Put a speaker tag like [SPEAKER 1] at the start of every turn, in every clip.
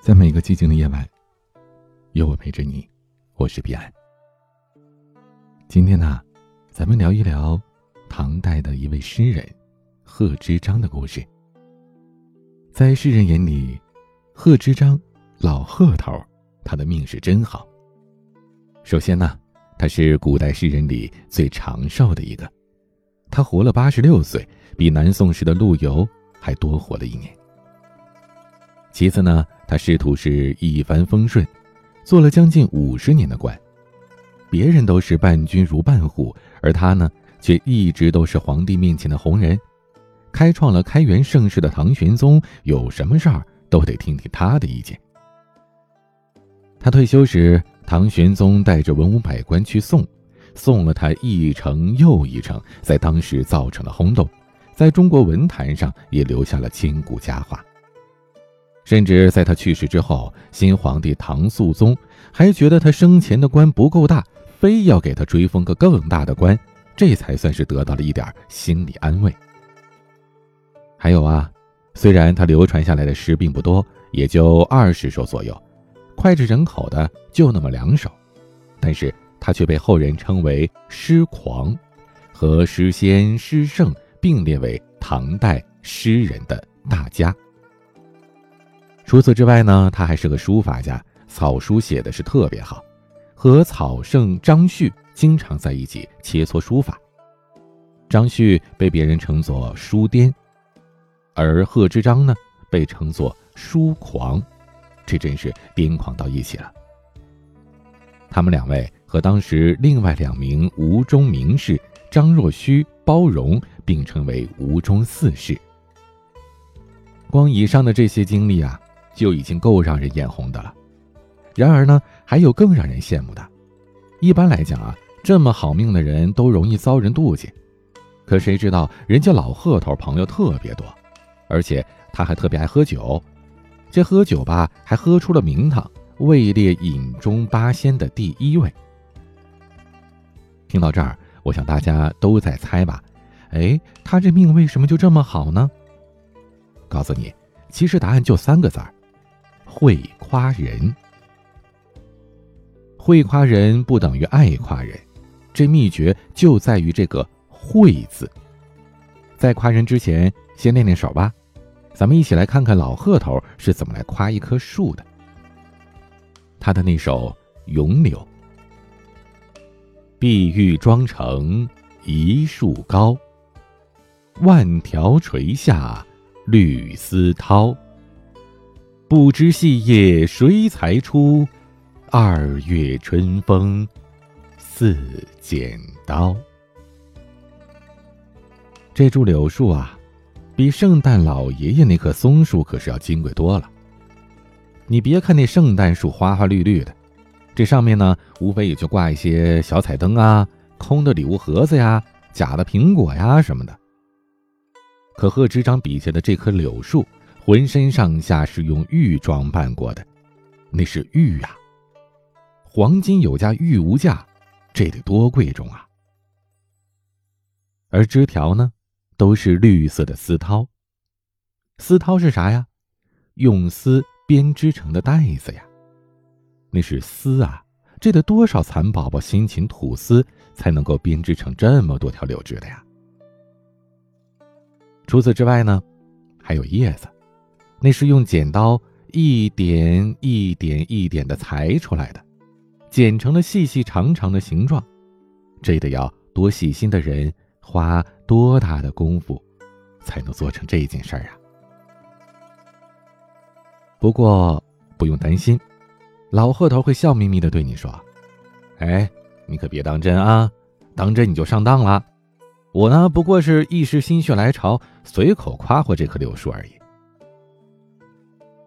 [SPEAKER 1] 在每个寂静的夜晚，有我陪着你。我是彼岸。今天呢，咱们聊一聊唐代的一位诗人贺知章的故事。在世人眼里，贺知章，老贺头，他的命是真好。首先呢，他是古代诗人里最长寿的一个，他活了八十六岁，比南宋时的陆游还多活了一年。其次呢，他仕途是一帆风顺，做了将近五十年的官。别人都是伴君如伴虎，而他呢，却一直都是皇帝面前的红人，开创了开元盛世的唐玄宗，有什么事儿都得听听他的意见。他退休时，唐玄宗带着文武百官去送，送了他一程又一程，在当时造成了轰动，在中国文坛上也留下了千古佳话。甚至在他去世之后，新皇帝唐肃宗还觉得他生前的官不够大，非要给他追封个更大的官，这才算是得到了一点心理安慰。还有啊，虽然他流传下来的诗并不多，也就二十首左右，脍炙人口的就那么两首，但是他却被后人称为诗狂，和诗仙、诗圣并列为唐代诗人的大家。除此之外呢，他还是个书法家，草书写的是特别好，和草圣张旭经常在一起切磋书法。张旭被别人称作书癫，而贺知章呢被称作书狂，这真是癫狂到一起了。他们两位和当时另外两名吴中名士张若虚、包容并称为吴中四士。光以上的这些经历啊。就已经够让人眼红的了，然而呢，还有更让人羡慕的。一般来讲啊，这么好命的人都容易遭人妒忌，可谁知道人家老贺头朋友特别多，而且他还特别爱喝酒，这喝酒吧还喝出了名堂，位列饮中八仙的第一位。听到这儿，我想大家都在猜吧？哎，他这命为什么就这么好呢？告诉你，其实答案就三个字儿。会夸人，会夸人不等于爱夸人，这秘诀就在于这个“会”字。在夸人之前，先练练手吧。咱们一起来看看老贺头是怎么来夸一棵树的。他的那首《咏柳》：“碧玉妆成一树高，万条垂下绿丝绦。”不知细叶谁裁出？二月春风似剪刀。这株柳树啊，比圣诞老爷爷那棵松树可是要金贵多了。你别看那圣诞树花花绿绿的，这上面呢，无非也就挂一些小彩灯啊、空的礼物盒子呀、假的苹果呀什么的。可贺知章笔下的这棵柳树。浑身上下是用玉装扮过的，那是玉啊！黄金有价，玉无价，这得多贵重啊！而枝条呢，都是绿色的丝绦。丝绦是啥呀？用丝编织成的带子呀！那是丝啊！这得多少蚕宝宝辛勤吐丝，才能够编织成这么多条柳枝的呀？除此之外呢，还有叶子。那是用剪刀一点一点一点的裁出来的，剪成了细细长长的形状，这得要多细心的人花多大的功夫，才能做成这件事儿啊！不过不用担心，老贺头会笑眯眯的对你说：“哎，你可别当真啊，当真你就上当了。我呢，不过是一时心血来潮，随口夸夸这棵柳树而已。”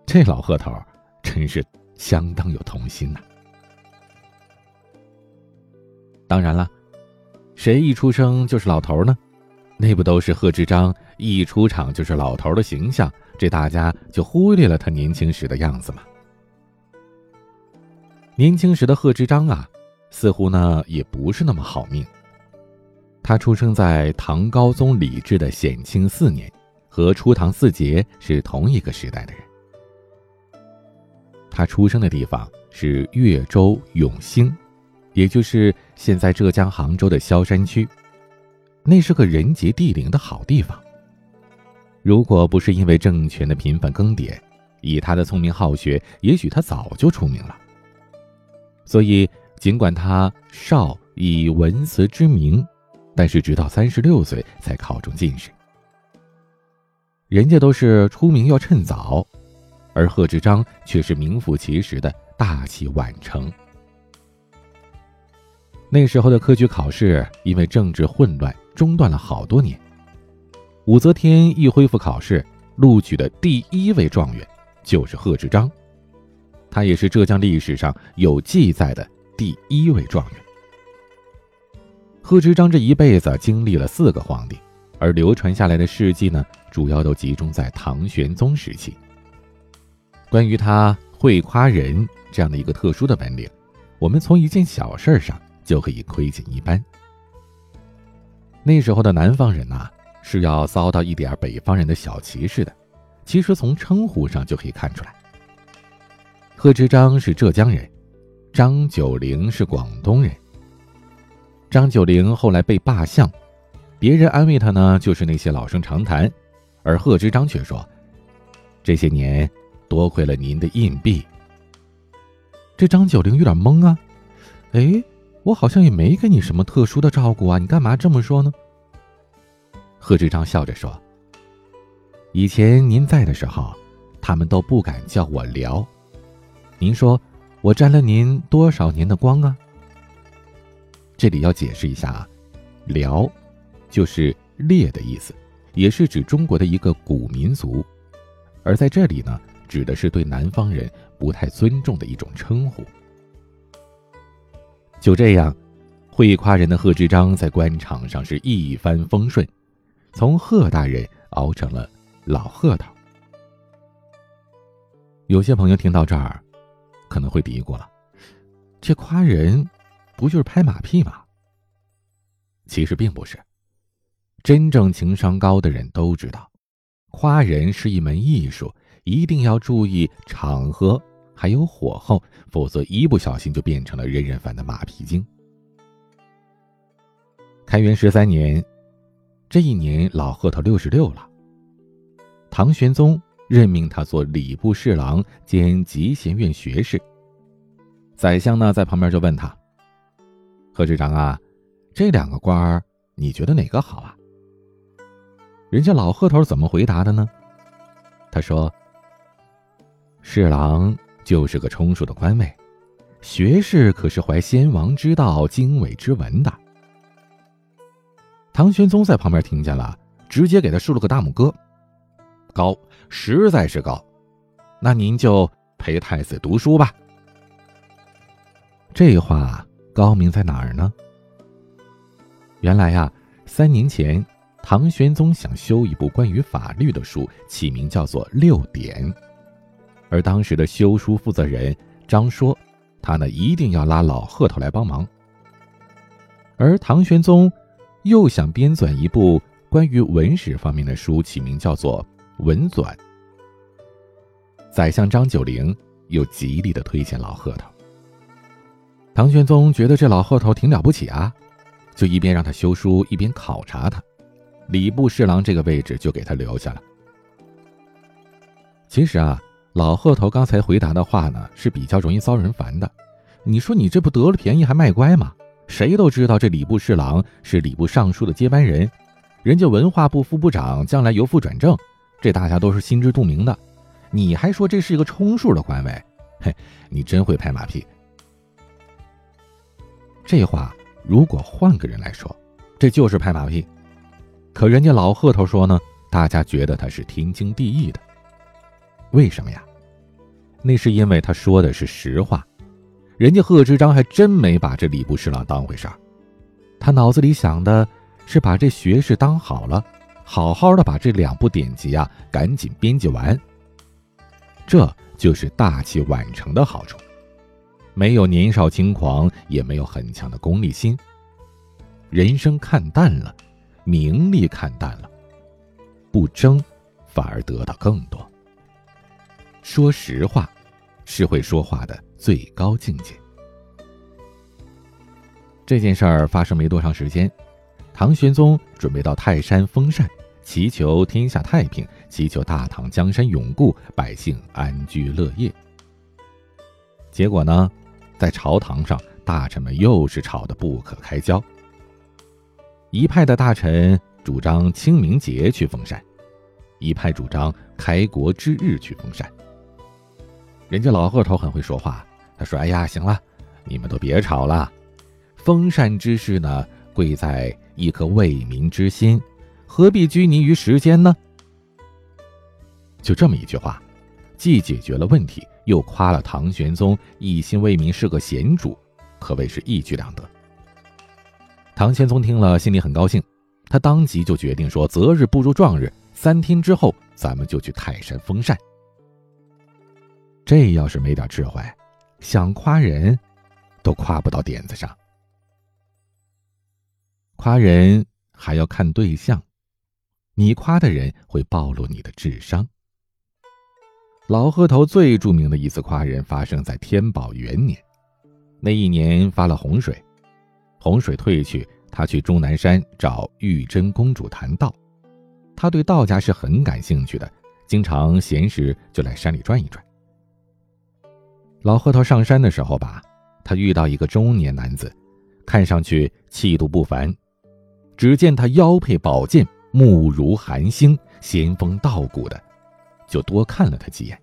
[SPEAKER 1] 这老贺头真是相当有童心呐！当然了，谁一出生就是老头呢？那不都是贺知章一出场就是老头的形象？这大家就忽略了他年轻时的样子吗？年轻时的贺知章啊，似乎呢也不是那么好命。他出生在唐高宗李治的显庆四年，和初唐四杰是同一个时代的人。他出生的地方是越州永兴，也就是现在浙江杭州的萧山区。那是个人杰地灵的好地方。如果不是因为政权的频繁更迭，以他的聪明好学，也许他早就出名了。所以，尽管他少以文辞知名，但是直到三十六岁才考中进士。人家都是出名要趁早，而贺知章却是名副其实的大器晚成。那时候的科举考试因为政治混乱中断了好多年，武则天一恢复考试，录取的第一位状元就是贺知章，他也是浙江历史上有记载的第一位状元。贺知章这一辈子经历了四个皇帝，而流传下来的事迹呢，主要都集中在唐玄宗时期。关于他会夸人这样的一个特殊的本领，我们从一件小事上。就可以窥见一斑。那时候的南方人呐，是要遭到一点北方人的小歧视的，其实从称呼上就可以看出来。贺知章是浙江人，张九龄是广东人。张九龄后来被罢相，别人安慰他呢，就是那些老生常谈，而贺知章却说：“这些年多亏了您的硬币。”这张九龄有点懵啊，哎。我好像也没给你什么特殊的照顾啊，你干嘛这么说呢？贺知章笑着说：“以前您在的时候，他们都不敢叫我辽。您说我沾了您多少年的光啊？”这里要解释一下啊，辽就是列的意思，也是指中国的一个古民族，而在这里呢，指的是对南方人不太尊重的一种称呼。就这样，会夸人的贺知章在官场上是一帆风顺，从贺大人熬成了老贺头。有些朋友听到这儿，可能会嘀咕了：这夸人，不就是拍马屁吗？其实并不是，真正情商高的人都知道，夸人是一门艺术，一定要注意场合。还有火候，否则一不小心就变成了人人烦的马屁精。开元十三年，这一年老贺头六十六了。唐玄宗任命他做礼部侍郎兼集贤院学士。宰相呢在旁边就问他：“贺知章啊，这两个官儿你觉得哪个好啊？”人家老贺头怎么回答的呢？他说：“侍郎。”就是个充数的官位，学士可是怀先王之道、经纬之文的。唐玄宗在旁边听见了，直接给他竖了个大拇哥，高，实在是高。那您就陪太子读书吧。这话高明在哪儿呢？原来呀，三年前，唐玄宗想修一部关于法律的书，起名叫做《六典》。而当时的修书负责人张说，他呢一定要拉老贺头来帮忙。而唐玄宗又想编纂一部关于文史方面的书，起名叫做《文纂》。宰相张九龄又极力的推荐老贺头。唐玄宗觉得这老贺头挺了不起啊，就一边让他修书，一边考察他，礼部侍郎这个位置就给他留下了。其实啊。老贺头刚才回答的话呢，是比较容易遭人烦的。你说你这不得了便宜还卖乖吗？谁都知道这礼部侍郎是礼部尚书的接班人，人家文化部副部长将来由副转正，这大家都是心知肚明的。你还说这是一个充数的官位，嘿，你真会拍马屁。这话如果换个人来说，这就是拍马屁。可人家老贺头说呢，大家觉得他是天经地义的。为什么呀？那是因为他说的是实话，人家贺知章还真没把这礼部侍郎当回事儿，他脑子里想的是把这学士当好了，好好的把这两部典籍啊赶紧编辑完。这就是大器晚成的好处，没有年少轻狂，也没有很强的功利心，人生看淡了，名利看淡了，不争，反而得到更多。说实话，是会说话的最高境界。这件事儿发生没多长时间，唐玄宗准备到泰山封禅，祈求天下太平，祈求大唐江山永固，百姓安居乐业。结果呢，在朝堂上，大臣们又是吵得不可开交。一派的大臣主张清明节去封禅，一派主张开国之日去封禅。人家老贺头很会说话，他说：“哎呀，行了，你们都别吵了。”封禅之事呢，贵在一颗为民之心，何必拘泥于时间呢？就这么一句话，既解决了问题，又夸了唐玄宗一心为民是个贤主，可谓是一举两得。唐玄宗听了，心里很高兴，他当即就决定说：“择日不如撞日，三天之后咱们就去泰山封禅。”这要是没点智慧，想夸人，都夸不到点子上。夸人还要看对象，你夸的人会暴露你的智商。老贺头最著名的一次夸人发生在天宝元年，那一年发了洪水，洪水退去，他去终南山找玉真公主谈道。他对道家是很感兴趣的，经常闲时就来山里转一转。老贺头上山的时候吧，他遇到一个中年男子，看上去气度不凡。只见他腰佩宝剑，目如寒星，仙风道骨的，就多看了他几眼。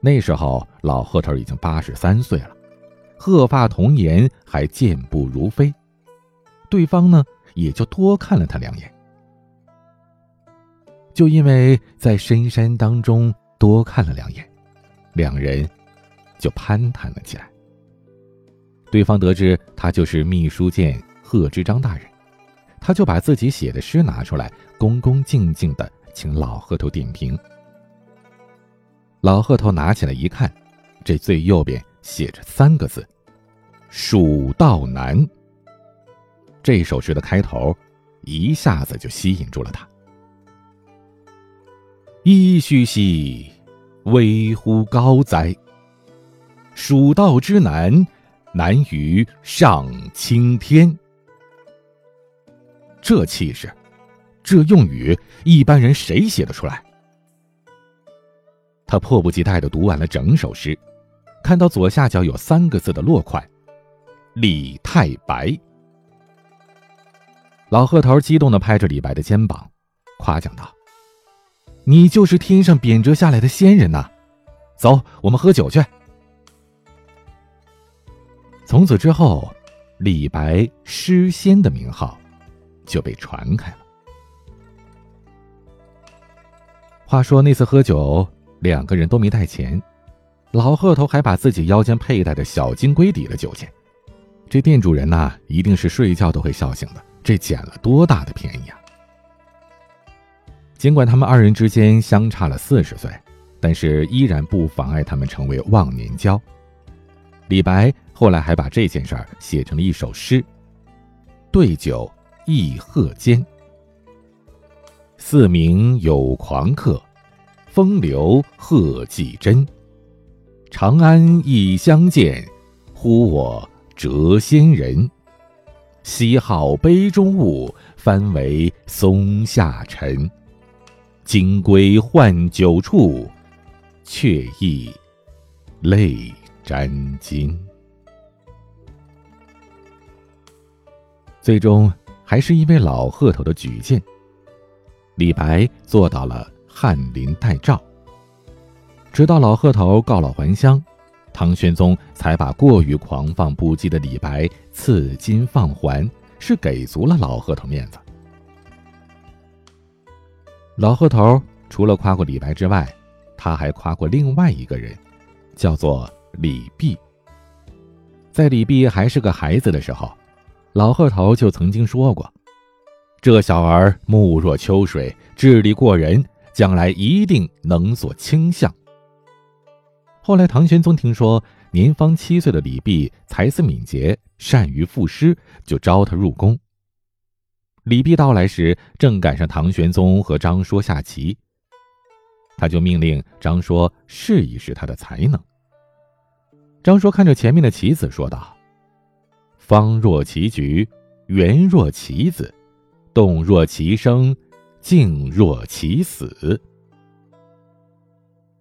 [SPEAKER 1] 那时候老贺头已经八十三岁了，鹤发童颜，还健步如飞。对方呢，也就多看了他两眼。就因为在深山当中多看了两眼，两人就攀谈了起来。对方得知他就是秘书监。贺知章大人，他就把自己写的诗拿出来，恭恭敬敬的请老贺头点评。老贺头拿起来一看，这最右边写着三个字：“蜀道难。”这首诗的开头，一下子就吸引住了他。噫吁兮，危乎高哉！蜀道之难，难于上青天。这气势，这用语，一般人谁写得出来？他迫不及待的读完了整首诗，看到左下角有三个字的落款“李太白”。老贺头激动的拍着李白的肩膀，夸奖道：“你就是天上贬谪下来的仙人呐！走，我们喝酒去。”从此之后，李白诗仙的名号。就被传开了。话说那次喝酒，两个人都没带钱，老贺头还把自己腰间佩戴的小金龟抵了酒钱。这店主人呐，一定是睡觉都会笑醒的，这捡了多大的便宜啊！尽管他们二人之间相差了四十岁，但是依然不妨碍他们成为忘年交。李白后来还把这件事儿写成了一首诗，对酒。忆鹤间，四明有狂客，风流贺季真。长安亦相见，呼我谪仙人。西号杯中物，翻为松下尘。金龟换酒处，却忆泪沾襟。最终。还是因为老贺头的举荐，李白做到了翰林待诏。直到老贺头告老还乡，唐玄宗才把过于狂放不羁的李白赐金放还，是给足了老贺头面子。老贺头除了夸过李白之外，他还夸过另外一个人，叫做李泌。在李泌还是个孩子的时候。老贺头就曾经说过：“这小儿目若秋水，智力过人，将来一定能做卿相。”后来唐玄宗听说年方七岁的李泌才思敏捷，善于赋诗，就招他入宫。李泌到来时，正赶上唐玄宗和张说下棋。他就命令张说试一试他的才能。张说看着前面的棋子，说道：“方若棋局，圆若棋子，动若其生，静若其死。”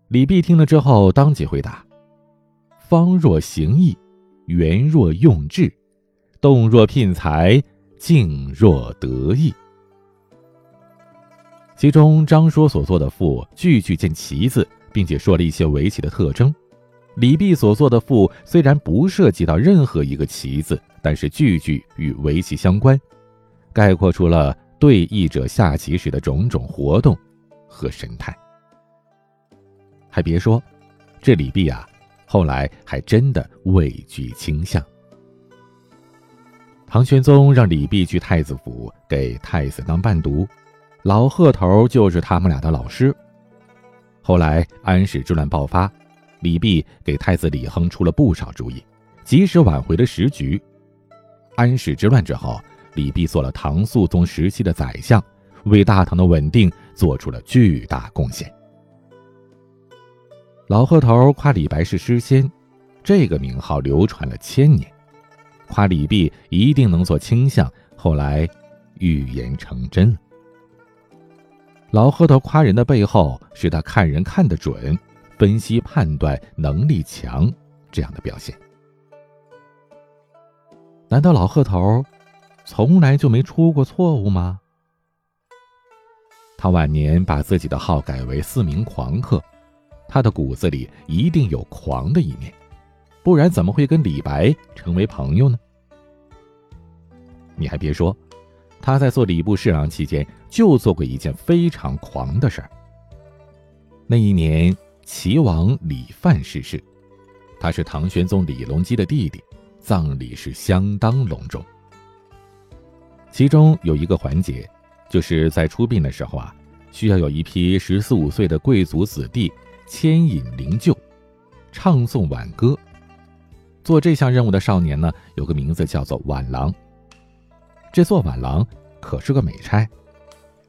[SPEAKER 1] 李泌听了之后，当即回答：“方若行义，圆若用智，动若聘才，静若得意。”其中，张说所做的赋句句见棋子，并且说了一些围棋的特征。李泌所做的赋虽然不涉及到任何一个棋子，但是句句与围棋相关，概括出了对弈者下棋时的种种活动和神态。还别说，这李泌啊，后来还真的位居卿相。唐玄宗让李泌去太子府给太子当伴读，老贺头就是他们俩的老师。后来安史之乱爆发。李泌给太子李亨出了不少主意，及时挽回了时局。安史之乱之后，李泌做了唐肃宗时期的宰相，为大唐的稳定做出了巨大贡献。老贺头夸李白是诗仙，这个名号流传了千年。夸李泌一定能做卿相，后来预言成真。老贺头夸人的背后，是他看人看得准。分析判断能力强，这样的表现，难道老贺头从来就没出过错误吗？他晚年把自己的号改为四名狂客，他的骨子里一定有狂的一面，不然怎么会跟李白成为朋友呢？你还别说，他在做礼部侍郎期间就做过一件非常狂的事儿。那一年。齐王李范逝世，他是唐玄宗李隆基的弟弟，葬礼是相当隆重。其中有一个环节，就是在出殡的时候啊，需要有一批十四五岁的贵族子弟牵引灵柩，唱诵挽歌。做这项任务的少年呢，有个名字叫做晚郎。这做晚郎可是个美差，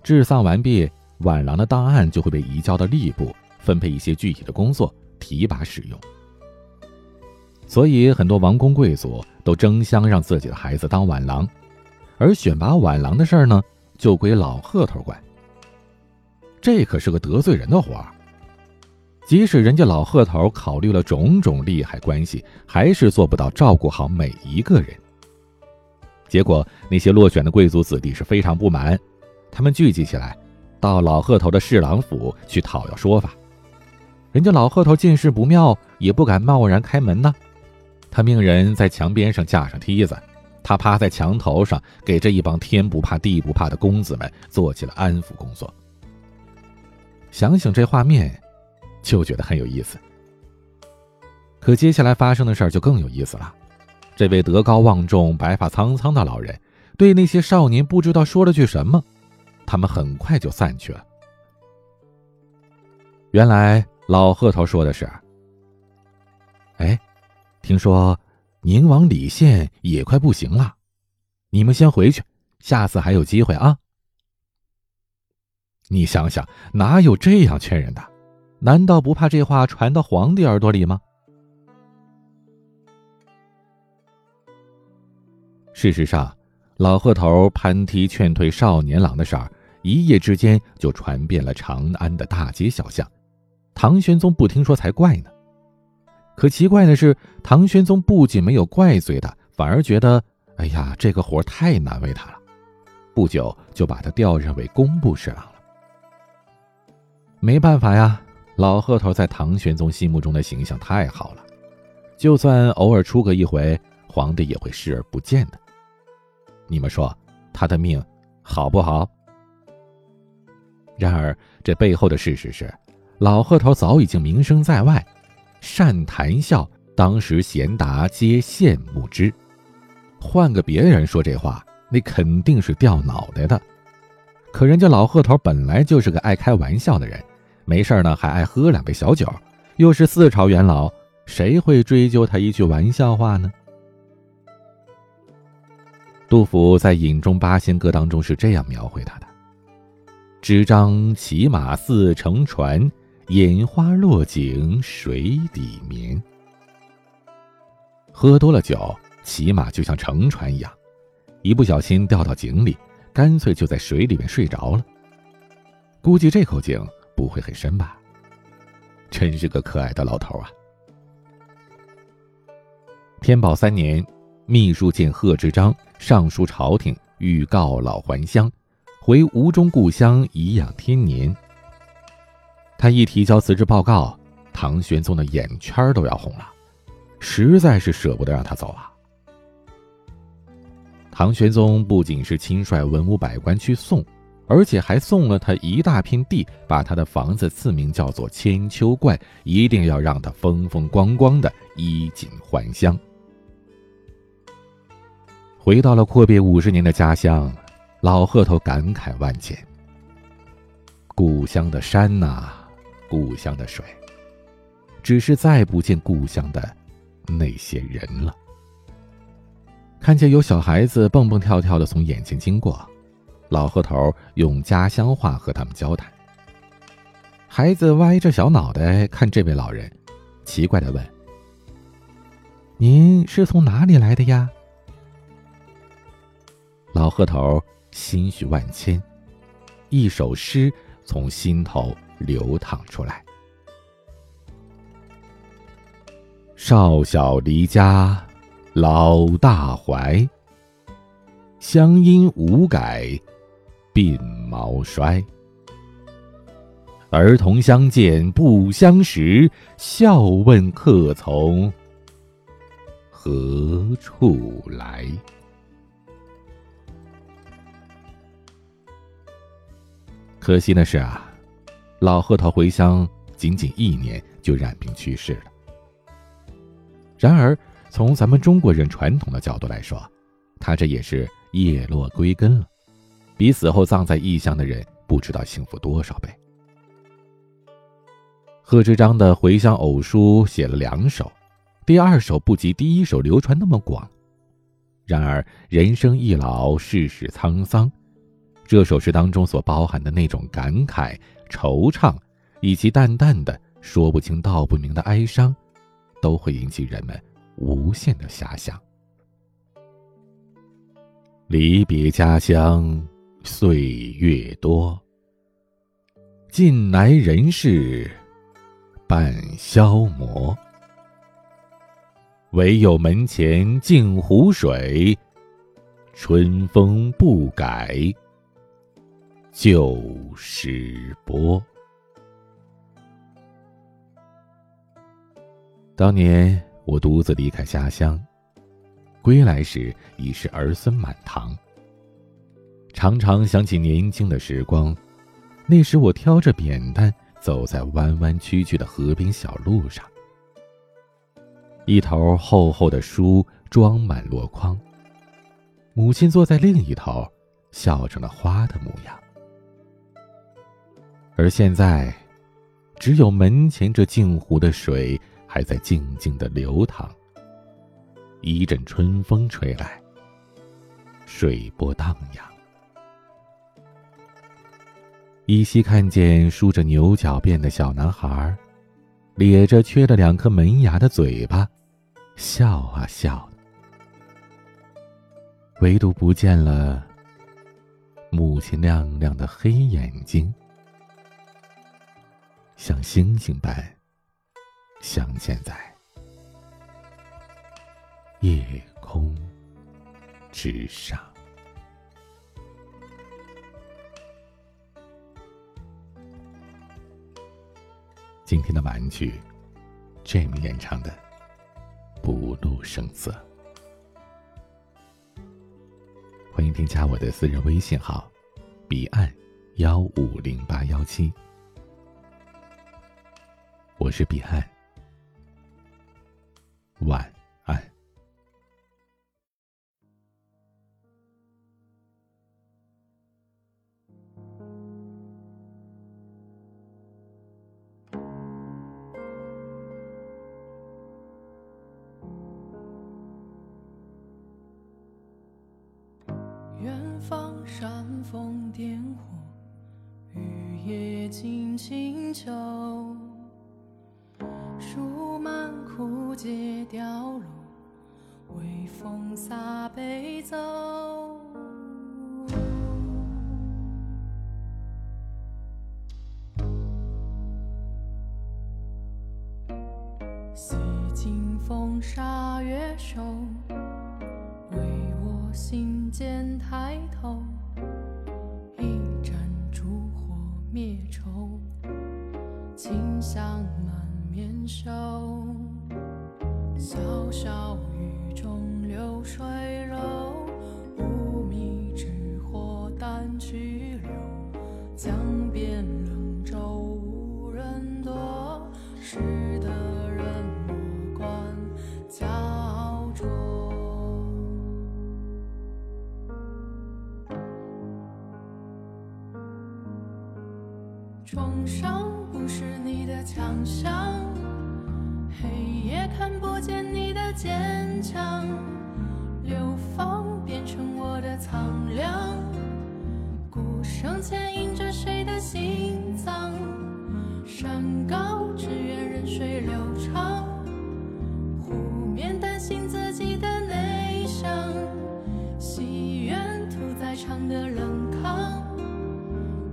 [SPEAKER 1] 治丧完毕，晚郎的档案就会被移交到吏部。分配一些具体的工作，提拔使用。所以很多王公贵族都争相让自己的孩子当晚郎，而选拔晚郎的事儿呢，就归老贺头管。这可是个得罪人的活儿。即使人家老贺头考虑了种种利害关系，还是做不到照顾好每一个人。结果那些落选的贵族子弟是非常不满，他们聚集起来，到老贺头的侍郎府去讨要说法。人家老贺头见势不妙，也不敢贸然开门呢。他命人在墙边上架上梯子，他趴在墙头上，给这一帮天不怕地不怕的公子们做起了安抚工作。想想这画面，就觉得很有意思。可接下来发生的事儿就更有意思了。这位德高望重、白发苍苍的老人，对那些少年不知道说了句什么，他们很快就散去了。原来。老贺头说的是：“哎，听说宁王李宪也快不行了，你们先回去，下次还有机会啊。”你想想，哪有这样劝人的？难道不怕这话传到皇帝耳朵里吗？事实上，老贺头攀梯劝退少年郎的事儿，一夜之间就传遍了长安的大街小巷。唐玄宗不听说才怪呢，可奇怪的是，唐玄宗不仅没有怪罪他，反而觉得，哎呀，这个活太难为他了，不久就把他调任为工部侍郎了。没办法呀，老贺头在唐玄宗心目中的形象太好了，就算偶尔出个一回，皇帝也会视而不见的。你们说，他的命好不好？然而，这背后的事实是。老贺头早已经名声在外，善谈笑，当时贤达皆羡慕之。换个别人说这话，那肯定是掉脑袋的。可人家老贺头本来就是个爱开玩笑的人，没事呢还爱喝两杯小酒，又是四朝元老，谁会追究他一句玩笑话呢？杜甫在《饮中八仙歌》当中是这样描绘他的：“执张骑马似乘船。”饮花落井水底眠。喝多了酒，骑马就像乘船一样，一不小心掉到井里，干脆就在水里面睡着了。估计这口井不会很深吧？真是个可爱的老头啊！天宝三年，秘书见贺知章上书朝廷，欲告老还乡，回吴中故乡颐养天年。他一提交辞职报告，唐玄宗的眼圈都要红了，实在是舍不得让他走啊。唐玄宗不仅是亲率文武百官去送。而且还送了他一大片地，把他的房子赐名叫做千秋观，一定要让他风风光光的衣锦还乡。回到了阔别五十年的家乡，老贺头感慨万千。故乡的山呐，故乡的水，只是再不见故乡的那些人了。看见有小孩子蹦蹦跳跳的从眼前经过。老河头用家乡话和他们交谈。孩子歪着小脑袋看这位老人，奇怪的问：“您是从哪里来的呀？”老河头心绪万千，一首诗从心头流淌出来：“少小离家老大怀，乡音无改。”鬓毛衰，儿童相见不相识，笑问客从何处来。可惜的是啊，老贺头回乡仅仅一年就染病去世了。然而，从咱们中国人传统的角度来说，他这也是叶落归根了。比死后葬在异乡的人不知道幸福多少倍。贺知章的回乡偶书写了两首，第二首不及第一首流传那么广。然而人生易老，世事沧桑，这首诗当中所包含的那种感慨、惆怅，以及淡淡的说不清道不明的哀伤，都会引起人们无限的遐想。离别家乡。岁月多，近来人事半消磨。唯有门前镜湖水，春风不改旧时波。当年我独自离开家乡，归来时已是儿孙满堂。常常想起年轻的时光，那时我挑着扁担走在弯弯曲曲的河边小路上，一头厚厚的书装满箩筐，母亲坐在另一头，笑成了花的模样。而现在，只有门前这镜湖的水还在静静的流淌。一阵春风吹来，水波荡漾。依稀看见梳着牛角辫的小男孩，咧着缺了两颗门牙的嘴巴，笑啊笑。唯独不见了母亲亮亮的黑眼睛，像星星般镶嵌在夜空之上。今天的玩具，Jim 演唱的《不露声色》。欢迎添加我的私人微信号：彼岸幺五零八幺七。我是彼岸，晚。
[SPEAKER 2] 洗尽风沙月瘦，为我心间抬头。一盏烛火灭愁，清香满面袖。小小雨中流水柔，坚强，流放变成我的苍凉，鼓声牵引着谁的心脏？山高只愿任水流长，湖面担心自己的内伤，戏院屠宰场的冷炕。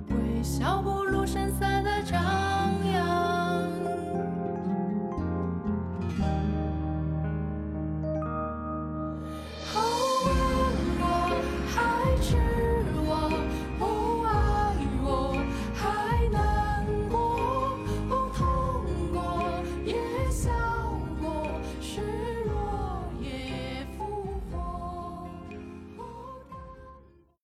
[SPEAKER 2] 微笑不露声色的张。